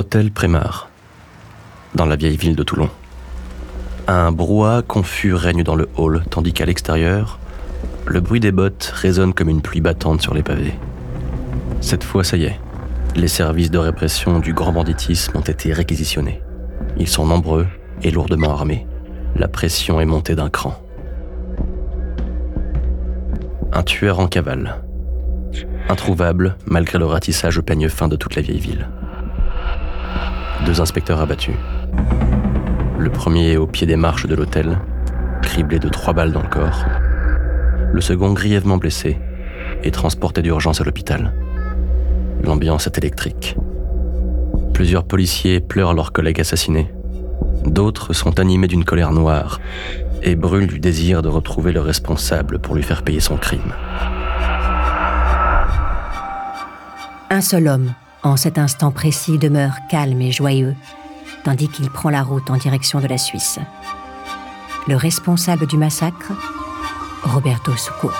Hôtel Prémar, dans la vieille ville de Toulon. Un brouhaha confus règne dans le hall, tandis qu'à l'extérieur, le bruit des bottes résonne comme une pluie battante sur les pavés. Cette fois, ça y est, les services de répression du grand banditisme ont été réquisitionnés. Ils sont nombreux et lourdement armés. La pression est montée d'un cran. Un tueur en cavale. Introuvable malgré le ratissage au peigne fin de toute la vieille ville. Deux inspecteurs abattus. Le premier au pied des marches de l'hôtel, criblé de trois balles dans le corps. Le second grièvement blessé et transporté d'urgence à l'hôpital. L'ambiance est électrique. Plusieurs policiers pleurent leurs collègues assassinés. D'autres sont animés d'une colère noire et brûlent du désir de retrouver le responsable pour lui faire payer son crime. Un seul homme, en cet instant précis, demeure calme et joyeux, tandis qu'il prend la route en direction de la Suisse. Le responsable du massacre, Roberto Succo.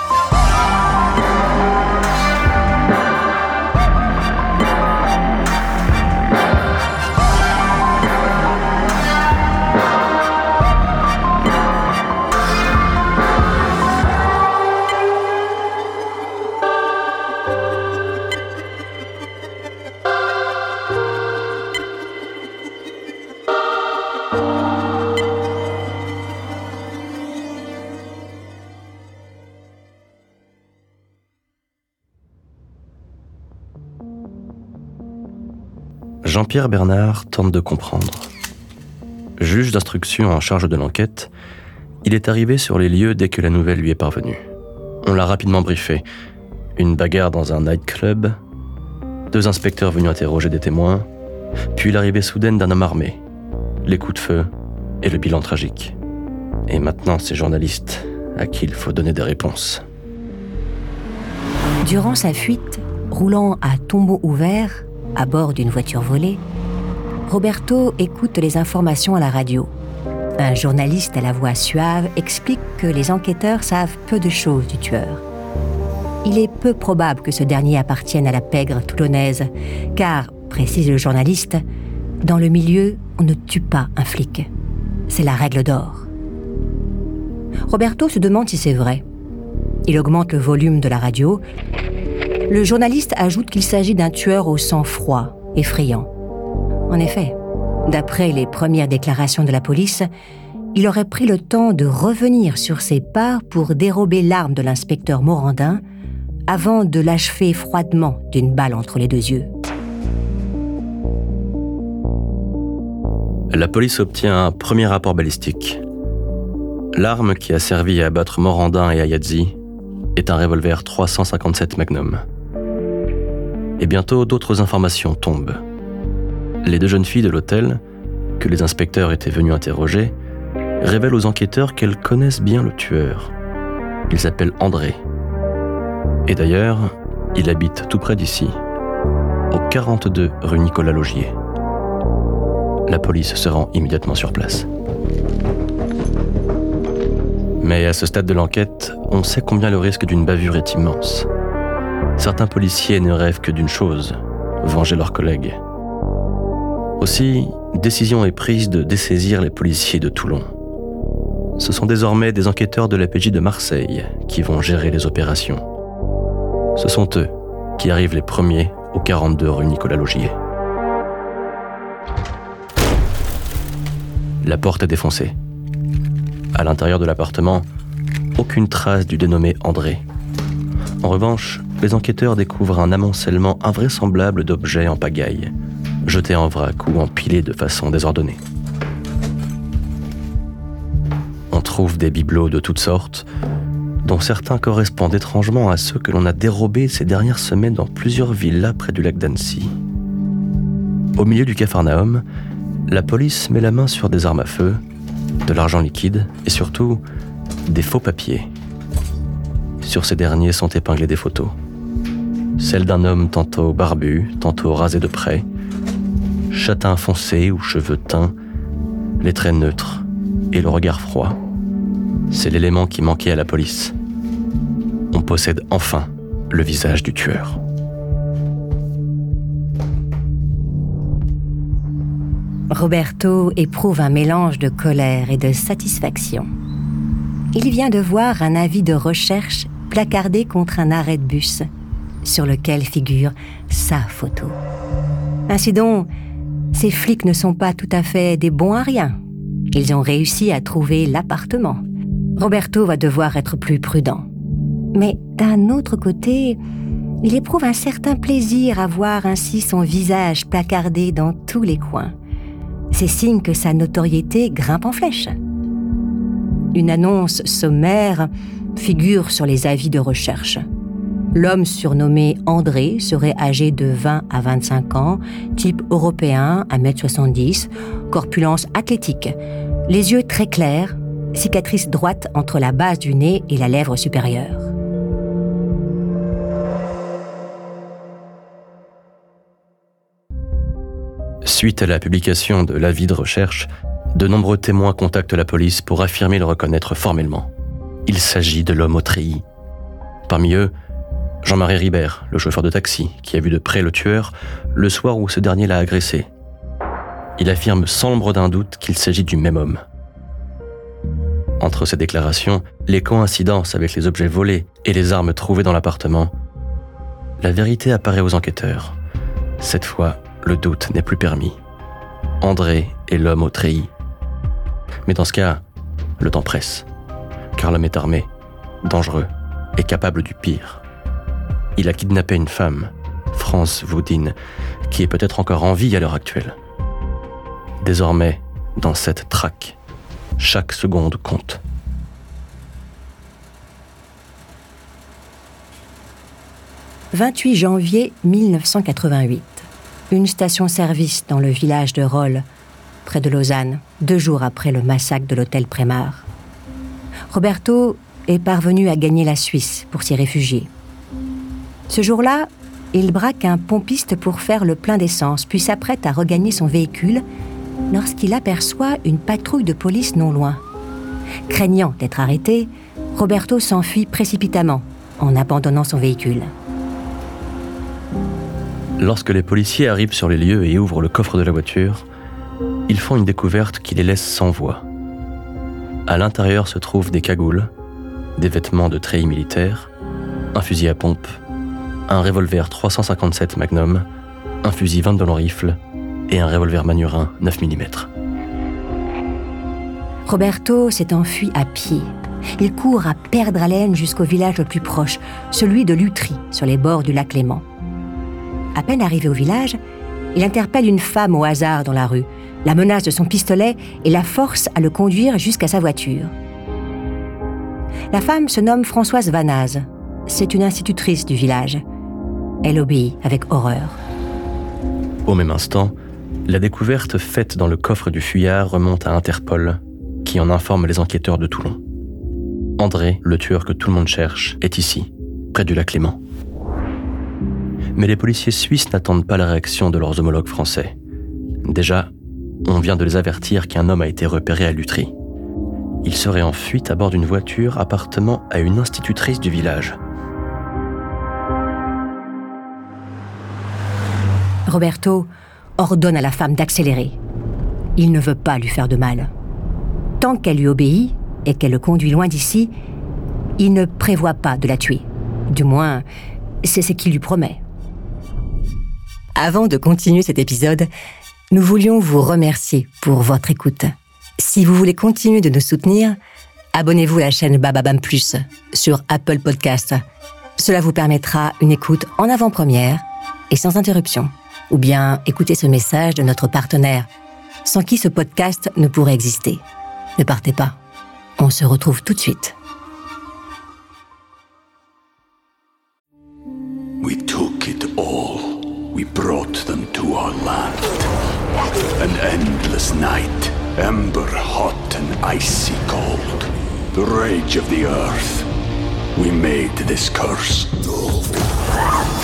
Jean-Pierre Bernard tente de comprendre. Juge d'instruction en charge de l'enquête, il est arrivé sur les lieux dès que la nouvelle lui est parvenue. On l'a rapidement briefé. Une bagarre dans un nightclub, deux inspecteurs venus interroger des témoins, puis l'arrivée soudaine d'un homme armé, les coups de feu et le bilan tragique. Et maintenant, ces journalistes à qui il faut donner des réponses. Durant sa fuite, roulant à tombeau ouvert, à bord d'une voiture volée, Roberto écoute les informations à la radio. Un journaliste à la voix suave explique que les enquêteurs savent peu de choses du tueur. Il est peu probable que ce dernier appartienne à la pègre toulonnaise, car, précise le journaliste, dans le milieu, on ne tue pas un flic. C'est la règle d'or. Roberto se demande si c'est vrai. Il augmente le volume de la radio. Le journaliste ajoute qu'il s'agit d'un tueur au sang froid, effrayant. En effet, d'après les premières déclarations de la police, il aurait pris le temps de revenir sur ses pas pour dérober l'arme de l'inspecteur Morandin avant de l'achever froidement d'une balle entre les deux yeux. La police obtient un premier rapport balistique. L'arme qui a servi à abattre Morandin et Ayadzi est un revolver 357 Magnum. Et bientôt, d'autres informations tombent. Les deux jeunes filles de l'hôtel, que les inspecteurs étaient venus interroger, révèlent aux enquêteurs qu'elles connaissent bien le tueur. Il s'appelle André. Et d'ailleurs, il habite tout près d'ici, au 42 rue Nicolas Logier. La police se rend immédiatement sur place. Mais à ce stade de l'enquête, on sait combien le risque d'une bavure est immense. Certains policiers ne rêvent que d'une chose, venger leurs collègues. Aussi, décision est prise de dessaisir les policiers de Toulon. Ce sont désormais des enquêteurs de la PJ de Marseille qui vont gérer les opérations. Ce sont eux qui arrivent les premiers au 42 rue Nicolas Logier. La porte est défoncée. À l'intérieur de l'appartement, aucune trace du dénommé André. En revanche, les enquêteurs découvrent un amoncellement invraisemblable d'objets en pagaille, jetés en vrac ou empilés de façon désordonnée. On trouve des bibelots de toutes sortes, dont certains correspondent étrangement à ceux que l'on a dérobés ces dernières semaines dans plusieurs villas près du lac d'Annecy. Au milieu du Capharnaüm, la police met la main sur des armes à feu, de l'argent liquide et surtout des faux papiers. Sur ces derniers sont épinglées des photos. Celles d'un homme tantôt barbu, tantôt rasé de près, châtain foncé ou cheveux teints, les traits neutres et le regard froid. C'est l'élément qui manquait à la police. On possède enfin le visage du tueur. Roberto éprouve un mélange de colère et de satisfaction. Il vient de voir un avis de recherche placardé contre un arrêt de bus, sur lequel figure sa photo. Ainsi donc, ces flics ne sont pas tout à fait des bons à rien. Ils ont réussi à trouver l'appartement. Roberto va devoir être plus prudent. Mais d'un autre côté, il éprouve un certain plaisir à voir ainsi son visage placardé dans tous les coins c'est signe que sa notoriété grimpe en flèche. Une annonce sommaire figure sur les avis de recherche. L'homme surnommé André serait âgé de 20 à 25 ans, type européen, 1m70, corpulence athlétique, les yeux très clairs, cicatrice droite entre la base du nez et la lèvre supérieure. Suite à la publication de l'avis de recherche, de nombreux témoins contactent la police pour affirmer le reconnaître formellement. Il s'agit de l'homme au treillis. Parmi eux, Jean-Marie Ribert, le chauffeur de taxi, qui a vu de près le tueur le soir où ce dernier l'a agressé. Il affirme sans l'ombre d'un doute qu'il s'agit du même homme. Entre ces déclarations, les coïncidences avec les objets volés et les armes trouvées dans l'appartement, la vérité apparaît aux enquêteurs. Cette fois, le doute n'est plus permis. André est l'homme au treillis. Mais dans ce cas, le temps presse, car l'homme est armé, dangereux et capable du pire. Il a kidnappé une femme, France Woodin, qui est peut-être encore en vie à l'heure actuelle. Désormais, dans cette traque, chaque seconde compte. « 28 janvier 1988 une station-service dans le village de Rolle, près de Lausanne, deux jours après le massacre de l'hôtel Prémar. Roberto est parvenu à gagner la Suisse pour s'y réfugier. Ce jour-là, il braque un pompiste pour faire le plein d'essence, puis s'apprête à regagner son véhicule lorsqu'il aperçoit une patrouille de police non loin. Craignant d'être arrêté, Roberto s'enfuit précipitamment en abandonnant son véhicule. Lorsque les policiers arrivent sur les lieux et ouvrent le coffre de la voiture, ils font une découverte qui les laisse sans voix. À l'intérieur se trouvent des cagoules, des vêtements de treillis militaires, un fusil à pompe, un revolver 357 Magnum, un fusil 22 long rifle et un revolver Manurin 9 mm. Roberto s'est enfui à pied. Il court à perdre haleine jusqu'au village le plus proche, celui de Lutry, sur les bords du lac Léman. À peine arrivé au village, il interpelle une femme au hasard dans la rue, la menace de son pistolet et la force à le conduire jusqu'à sa voiture. La femme se nomme Françoise Vanaz. C'est une institutrice du village. Elle obéit avec horreur. Au même instant, la découverte faite dans le coffre du fuyard remonte à Interpol, qui en informe les enquêteurs de Toulon. André, le tueur que tout le monde cherche, est ici, près du lac Léman mais les policiers suisses n'attendent pas la réaction de leurs homologues français. Déjà, on vient de les avertir qu'un homme a été repéré à Lutry. Il serait en fuite à bord d'une voiture appartenant à une institutrice du village. Roberto ordonne à la femme d'accélérer. Il ne veut pas lui faire de mal. Tant qu'elle lui obéit, et qu'elle le conduit loin d'ici, il ne prévoit pas de la tuer. Du moins, c'est ce qu'il lui promet. Avant de continuer cet épisode, nous voulions vous remercier pour votre écoute. Si vous voulez continuer de nous soutenir, abonnez-vous à la chaîne Bababam Plus sur Apple Podcast. Cela vous permettra une écoute en avant-première et sans interruption. Ou bien écoutez ce message de notre partenaire, sans qui ce podcast ne pourrait exister. Ne partez pas. On se retrouve tout de suite. We took it all. We brought them to our land. An endless night, ember hot and icy cold. The rage of the earth. We made this curse.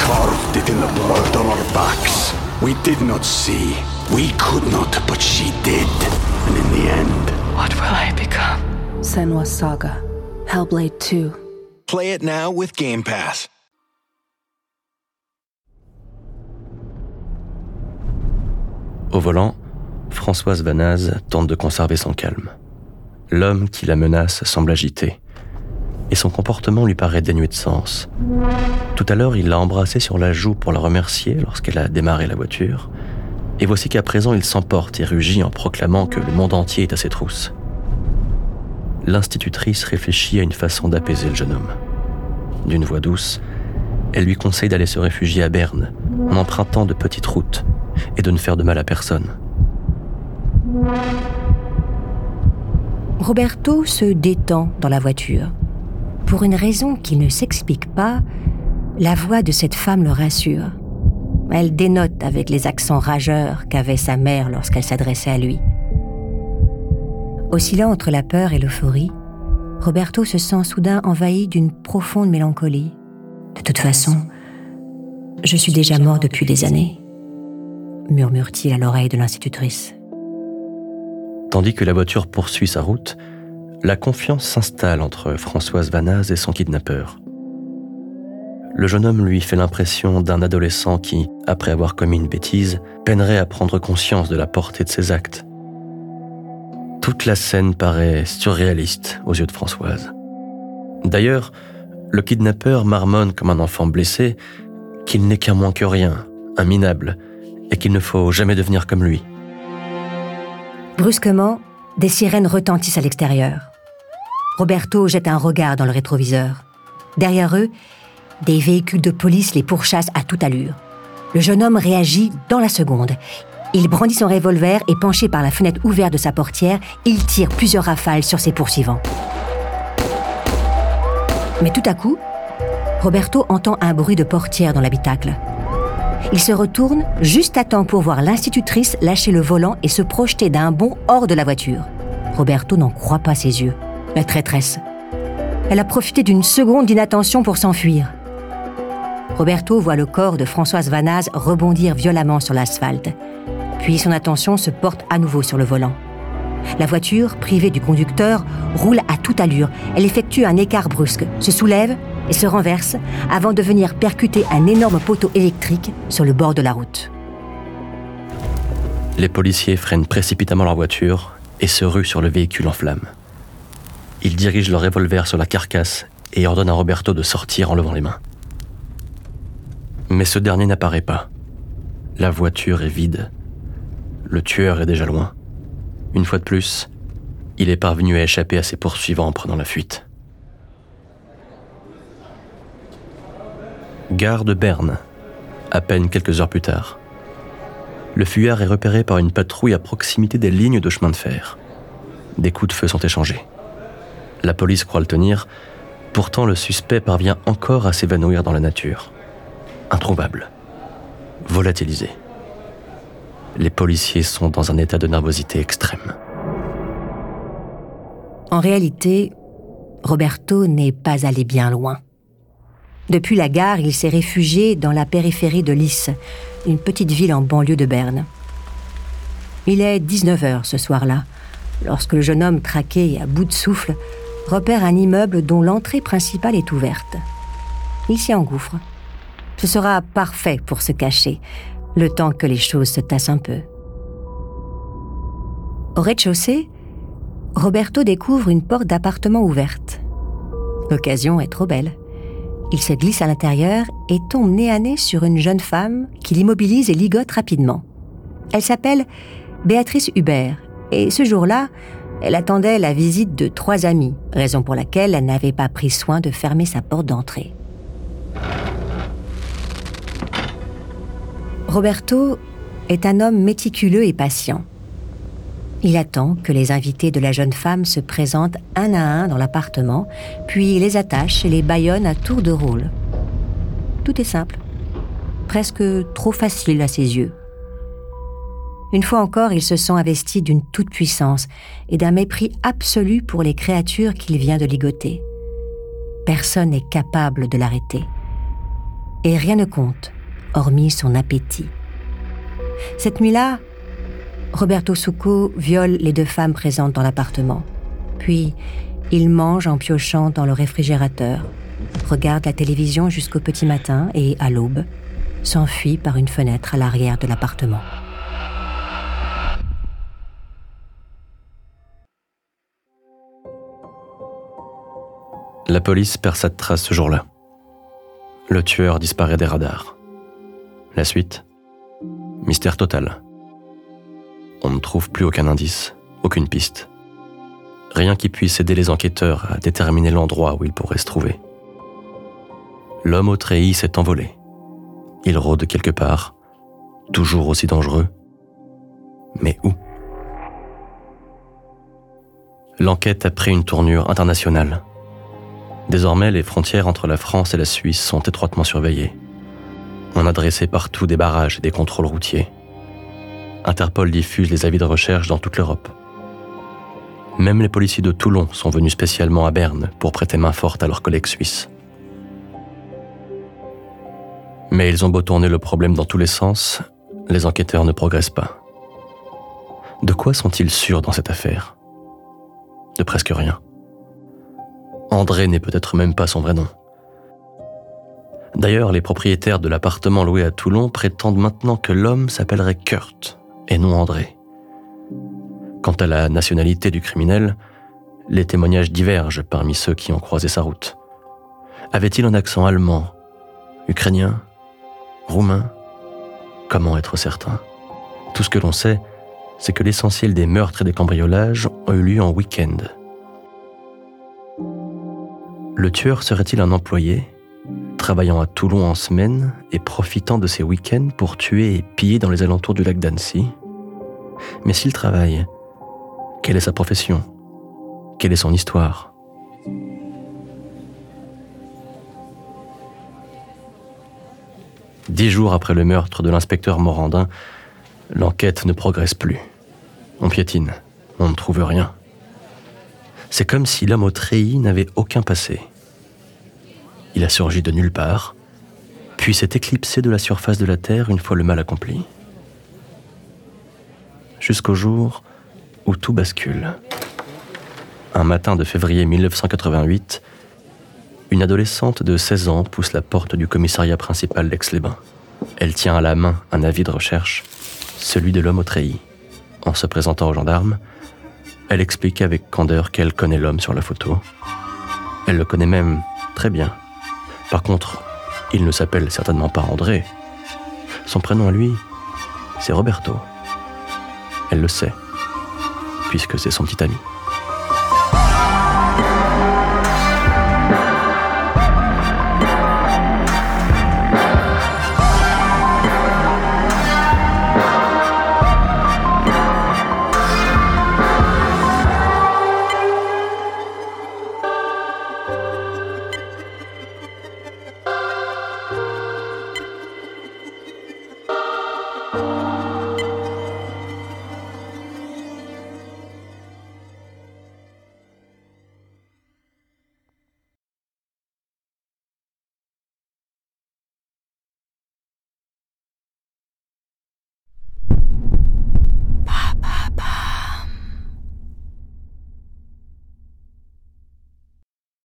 Carved it in the blood on our backs. We did not see. We could not, but she did. And in the end, What will I become? Senwa Saga. Hellblade 2. Play it now with Game Pass. Au volant, Françoise Vanaz tente de conserver son calme. L'homme qui la menace semble agité, et son comportement lui paraît dénué de sens. Tout à l'heure, il l'a embrassée sur la joue pour la remercier lorsqu'elle a démarré la voiture, et voici qu'à présent il s'emporte et rugit en proclamant que le monde entier est à ses trousses. L'institutrice réfléchit à une façon d'apaiser le jeune homme. D'une voix douce, elle lui conseille d'aller se réfugier à Berne, en empruntant de petites routes, et de ne faire de mal à personne. Roberto se détend dans la voiture. Pour une raison qui ne s'explique pas, la voix de cette femme le rassure. Elle dénote avec les accents rageurs qu'avait sa mère lorsqu'elle s'adressait à lui. Oscillant entre la peur et l'euphorie, Roberto se sent soudain envahi d'une profonde mélancolie. De toute façon, je suis déjà mort depuis des années, murmure-t-il à l'oreille de l'institutrice. Tandis que la voiture poursuit sa route, la confiance s'installe entre Françoise Vanaz et son kidnappeur. Le jeune homme lui fait l'impression d'un adolescent qui, après avoir commis une bêtise, peinerait à prendre conscience de la portée de ses actes. Toute la scène paraît surréaliste aux yeux de Françoise. D'ailleurs, le kidnappeur marmonne comme un enfant blessé qu'il n'est qu'un moins que rien, un minable, et qu'il ne faut jamais devenir comme lui. Brusquement, des sirènes retentissent à l'extérieur. Roberto jette un regard dans le rétroviseur. Derrière eux, des véhicules de police les pourchassent à toute allure. Le jeune homme réagit dans la seconde. Il brandit son revolver et penché par la fenêtre ouverte de sa portière, il tire plusieurs rafales sur ses poursuivants. Mais tout à coup, Roberto entend un bruit de portière dans l'habitacle. Il se retourne juste à temps pour voir l'institutrice lâcher le volant et se projeter d'un bond hors de la voiture. Roberto n'en croit pas ses yeux. La traîtresse. Elle a profité d'une seconde d'inattention pour s'enfuir. Roberto voit le corps de Françoise Vanaz rebondir violemment sur l'asphalte. Puis son attention se porte à nouveau sur le volant. La voiture, privée du conducteur, roule à toute allure. Elle effectue un écart brusque, se soulève et se renverse avant de venir percuter un énorme poteau électrique sur le bord de la route. Les policiers freinent précipitamment leur voiture et se ruent sur le véhicule en flammes. Ils dirigent leur revolver sur la carcasse et ordonnent à Roberto de sortir en levant les mains. Mais ce dernier n'apparaît pas. La voiture est vide. Le tueur est déjà loin. Une fois de plus, il est parvenu à échapper à ses poursuivants en prenant la fuite. Gare de Berne, à peine quelques heures plus tard. Le fuyard est repéré par une patrouille à proximité des lignes de chemin de fer. Des coups de feu sont échangés. La police croit le tenir, pourtant le suspect parvient encore à s'évanouir dans la nature. Introuvable. Volatilisé. Les policiers sont dans un état de nervosité extrême. En réalité, Roberto n'est pas allé bien loin. Depuis la gare, il s'est réfugié dans la périphérie de Lys, une petite ville en banlieue de Berne. Il est 19h ce soir-là, lorsque le jeune homme traqué et à bout de souffle repère un immeuble dont l'entrée principale est ouverte. Il s'y engouffre. Ce sera parfait pour se cacher, le temps que les choses se tassent un peu. Au rez-de-chaussée, Roberto découvre une porte d'appartement ouverte. L'occasion est trop belle. Il se glisse à l'intérieur et tombe nez à nez sur une jeune femme qui l'immobilise et ligote rapidement. Elle s'appelle Béatrice Hubert et ce jour-là, elle attendait la visite de trois amis, raison pour laquelle elle n'avait pas pris soin de fermer sa porte d'entrée. Roberto est un homme méticuleux et patient. Il attend que les invités de la jeune femme se présentent un à un dans l'appartement, puis les attache et les bâillonne à tour de rôle. Tout est simple, presque trop facile à ses yeux. Une fois encore, il se sent investi d'une toute-puissance et d'un mépris absolu pour les créatures qu'il vient de ligoter. Personne n'est capable de l'arrêter. Et rien ne compte, hormis son appétit. Cette nuit-là, Roberto Succo viole les deux femmes présentes dans l'appartement. Puis, il mange en piochant dans le réfrigérateur, regarde la télévision jusqu'au petit matin et, à l'aube, s'enfuit par une fenêtre à l'arrière de l'appartement. La police perd sa trace ce jour-là. Le tueur disparaît des radars. La suite Mystère total. On ne trouve plus aucun indice, aucune piste. Rien qui puisse aider les enquêteurs à déterminer l'endroit où il pourrait se trouver. L'homme au treillis s'est envolé. Il rôde quelque part, toujours aussi dangereux. Mais où? L'enquête a pris une tournure internationale. Désormais, les frontières entre la France et la Suisse sont étroitement surveillées. On a dressé partout des barrages et des contrôles routiers. Interpol diffuse les avis de recherche dans toute l'Europe. Même les policiers de Toulon sont venus spécialement à Berne pour prêter main forte à leurs collègues suisses. Mais ils ont beau tourner le problème dans tous les sens, les enquêteurs ne progressent pas. De quoi sont-ils sûrs dans cette affaire? De presque rien. André n'est peut-être même pas son vrai nom. D'ailleurs, les propriétaires de l'appartement loué à Toulon prétendent maintenant que l'homme s'appellerait Kurt et non André. Quant à la nationalité du criminel, les témoignages divergent parmi ceux qui ont croisé sa route. Avait-il un accent allemand, ukrainien, roumain? Comment être certain? Tout ce que l'on sait, c'est que l'essentiel des meurtres et des cambriolages ont eu lieu en week-end, le tueur serait-il un employé, travaillant à Toulon en semaine et profitant de ses week-ends pour tuer et piller dans les alentours du lac d'Annecy Mais s'il travaille, quelle est sa profession? Quelle est son histoire? Dix jours après le meurtre de l'inspecteur Morandin, l'enquête ne progresse plus. On piétine, on ne trouve rien. C'est comme si l'homme au treillis n'avait aucun passé. Il a surgi de nulle part, puis s'est éclipsé de la surface de la Terre une fois le mal accompli. Jusqu'au jour où tout bascule. Un matin de février 1988, une adolescente de 16 ans pousse la porte du commissariat principal d'Aix-les-Bains. Elle tient à la main un avis de recherche, celui de l'homme au treillis. En se présentant aux gendarmes, elle explique avec candeur qu'elle connaît l'homme sur la photo. Elle le connaît même très bien. Par contre, il ne s'appelle certainement pas André. Son prénom à lui, c'est Roberto. Elle le sait, puisque c'est son petit ami.